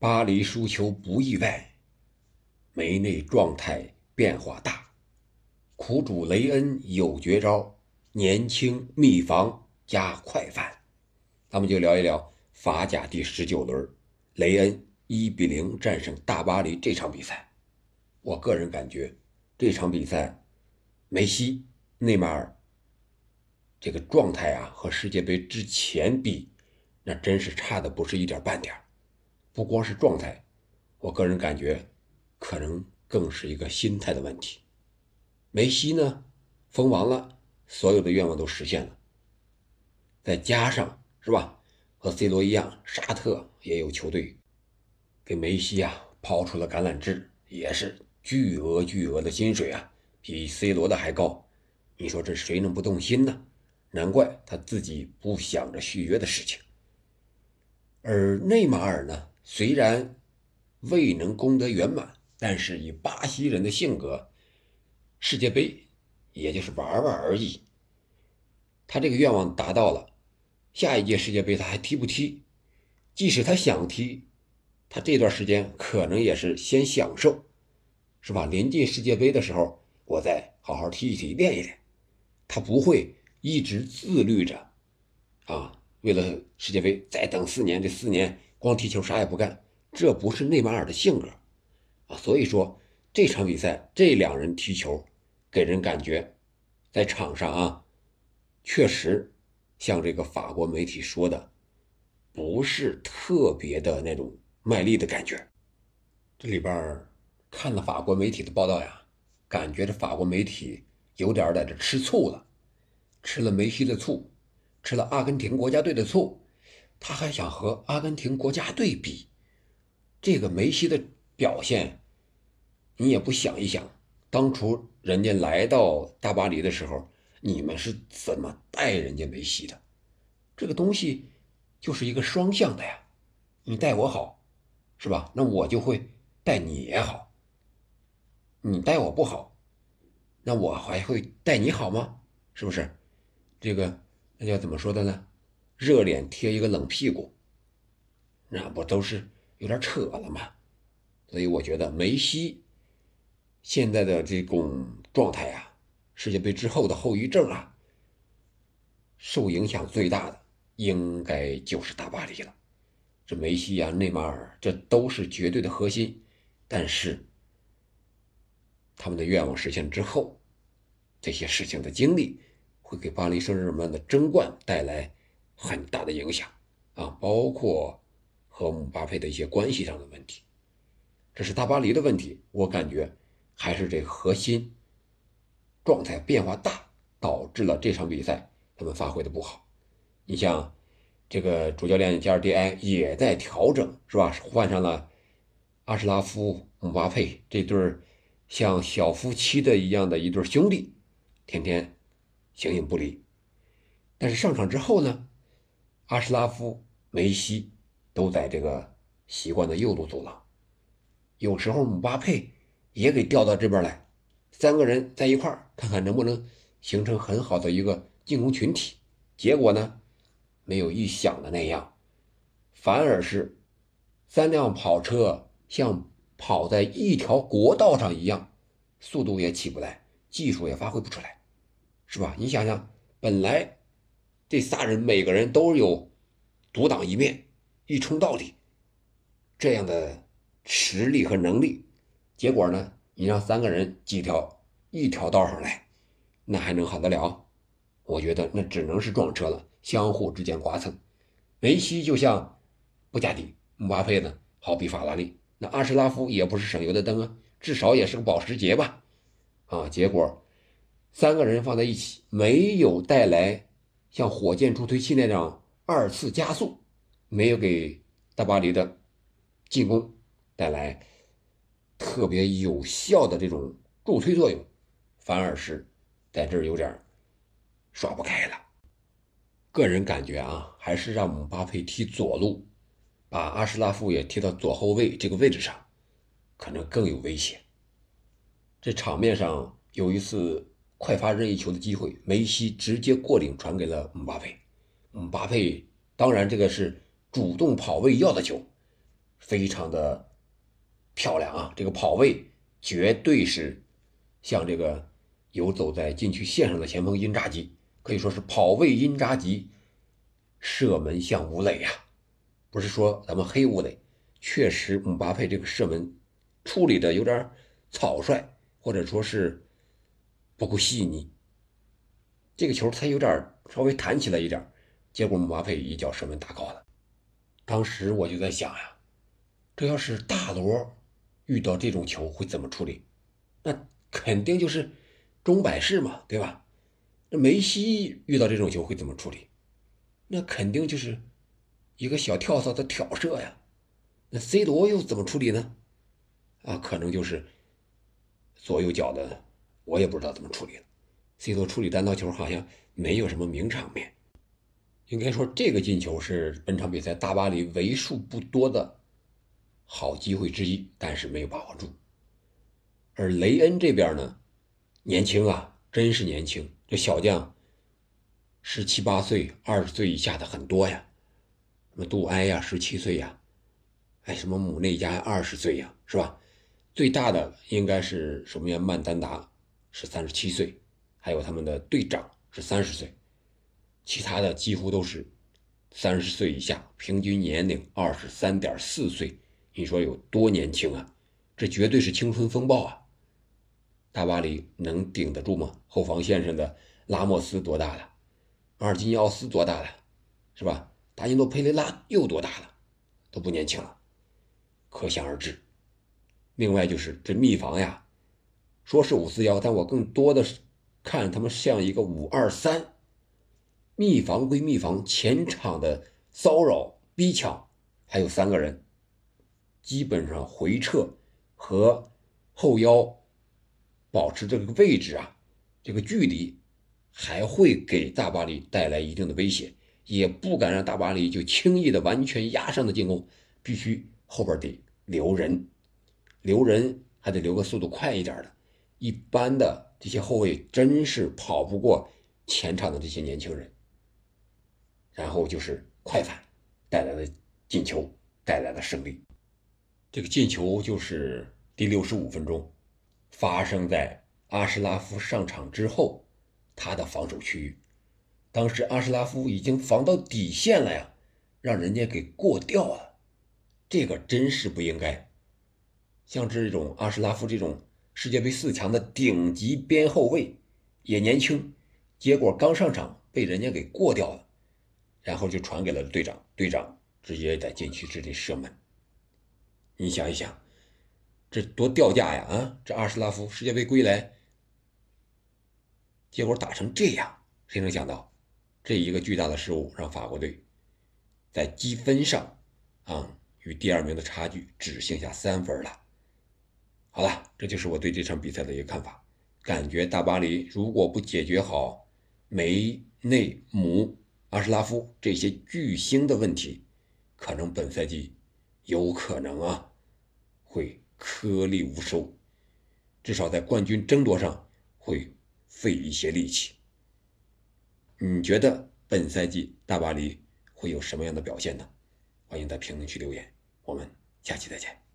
巴黎输球不意外，梅内状态变化大，苦主雷恩有绝招，年轻秘防加快反。咱们就聊一聊法甲第十九轮，雷恩一比零战胜大巴黎这场比赛。我个人感觉这场比赛，梅西、内马尔这个状态啊，和世界杯之前比，那真是差的不是一点半点不光是状态，我个人感觉，可能更是一个心态的问题。梅西呢，封王了，所有的愿望都实现了，再加上是吧，和 C 罗一样，沙特也有球队给梅西啊抛出了橄榄枝，也是巨额巨额的薪水啊，比 C 罗的还高。你说这谁能不动心呢？难怪他自己不想着续约的事情。而内马尔呢，虽然未能功德圆满，但是以巴西人的性格，世界杯也就是玩玩而已。他这个愿望达到了，下一届世界杯他还踢不踢？即使他想踢，他这段时间可能也是先享受，是吧？临近世界杯的时候，我再好好踢一踢，练一练。他不会。一直自律着，啊，为了世界杯再等四年，这四年光踢球啥也不干，这不是内马尔的性格，啊，所以说这场比赛这两人踢球，给人感觉在场上啊，确实像这个法国媒体说的，不是特别的那种卖力的感觉。这里边看了法国媒体的报道呀，感觉这法国媒体有点在这吃醋了。吃了梅西的醋，吃了阿根廷国家队的醋，他还想和阿根廷国家队比。这个梅西的表现，你也不想一想，当初人家来到大巴黎的时候，你们是怎么带人家梅西的？这个东西就是一个双向的呀，你待我好，是吧？那我就会待你也好。你待我不好，那我还会待你好吗？是不是？这个那叫怎么说的呢？热脸贴一个冷屁股，那不都是有点扯了吗？所以我觉得梅西现在的这种状态啊，世界杯之后的后遗症啊，受影响最大的应该就是大巴黎了。这梅西呀、内马尔，这都是绝对的核心，但是他们的愿望实现之后，这些事情的经历。会给巴黎圣日耳曼的争冠带来很大的影响啊，包括和姆巴佩的一些关系上的问题。这是大巴黎的问题，我感觉还是这核心状态变化大，导致了这场比赛他们发挥的不好。你像这个主教练加尔迪埃也在调整，是吧？换上了阿什拉夫、姆巴佩这对像小夫妻的一样的一对兄弟，天天。形影不离，但是上场之后呢，阿什拉夫、梅西都在这个习惯的右路走廊，有时候姆巴佩也给调到这边来，三个人在一块儿，看看能不能形成很好的一个进攻群体。结果呢，没有预想的那样，反而是三辆跑车像跑在一条国道上一样，速度也起不来，技术也发挥不出来。是吧？你想想，本来这仨人每个人都有独当一面、一冲到底这样的实力和能力，结果呢，你让三个人挤条一条道上来，那还能好得了？我觉得那只能是撞车了，相互之间刮蹭。梅西就像布加迪，姆巴佩呢，好比法拉利，那阿什拉夫也不是省油的灯啊，至少也是个保时捷吧？啊，结果。三个人放在一起，没有带来像火箭助推器那样二次加速，没有给大巴黎的进攻带来特别有效的这种助推作用，反而是在这儿有点耍不开了。个人感觉啊，还是让姆巴佩踢左路，把阿什拉夫也踢到左后卫这个位置上，可能更有威胁。这场面上有一次。快发任意球的机会，梅西直接过顶传给了姆巴佩。姆巴佩当然这个是主动跑位要的球，非常的漂亮啊！这个跑位绝对是像这个游走在禁区线上的前锋因扎吉，可以说是跑位因扎吉，射门像吴磊呀！不是说咱们黑吴磊，确实姆巴佩这个射门处理的有点草率，或者说是不够细腻。这个球他有点稍微弹起来一点，结果姆巴佩一脚射门打高了。当时我就在想呀。这要是大罗遇到这种球会怎么处理？那肯定就是钟摆式嘛，对吧？那梅西遇到这种球会怎么处理？那肯定就是一个小跳蚤的挑射呀。那 C 罗又怎么处理呢？啊，可能就是左右脚的，我也不知道怎么处理了。C 罗处理单刀球好像没有什么名场面。应该说，这个进球是本场比赛大巴黎为数不多的。好机会之一，但是没有把握住。而雷恩这边呢，年轻啊，真是年轻。这小将，十七八岁、二十岁以下的很多呀，什么杜埃呀，十七岁呀，哎，什么姆内加二十岁呀，是吧？最大的应该是守门员曼丹达，是三十七岁，还有他们的队长是三十岁，其他的几乎都是三十岁以下，平均年龄二十三点四岁。你说有多年轻啊？这绝对是青春风暴啊！大巴黎能顶得住吗？后防线上的拉莫斯多大了？阿尔基尼奥斯多大了？是吧？达尼洛佩雷拉又多大了？都不年轻了，可想而知。另外就是这密防呀，说是五四幺，但我更多的是看他们像一个五二三。密防归密防，前场的骚扰逼抢还有三个人。基本上回撤和后腰保持这个位置啊，这个距离还会给大巴黎带来一定的威胁，也不敢让大巴黎就轻易的完全压上的进攻，必须后边得留人，留人还得留个速度快一点的，一般的这些后卫真是跑不过前场的这些年轻人。然后就是快反带来的进球，带来的胜利。这个进球就是第六十五分钟，发生在阿什拉夫上场之后，他的防守区域。当时阿什拉夫已经防到底线了呀，让人家给过掉了，这个真是不应该。像这种阿什拉夫这种世界杯四强的顶级边后卫，也年轻，结果刚上场被人家给过掉了，然后就传给了队长，队长直接在禁区之内射门。你想一想，这多掉价呀！啊，这阿什拉夫世界杯归来，结果打成这样，谁能想到，这一个巨大的失误让法国队在积分上啊与第二名的差距只剩下三分了。好了，这就是我对这场比赛的一个看法。感觉大巴黎如果不解决好梅内姆、阿什拉夫这些巨星的问题，可能本赛季有可能啊。会颗粒无收，至少在冠军争夺上会费一些力气。你觉得本赛季大巴黎会有什么样的表现呢？欢迎在评论区留言，我们下期再见。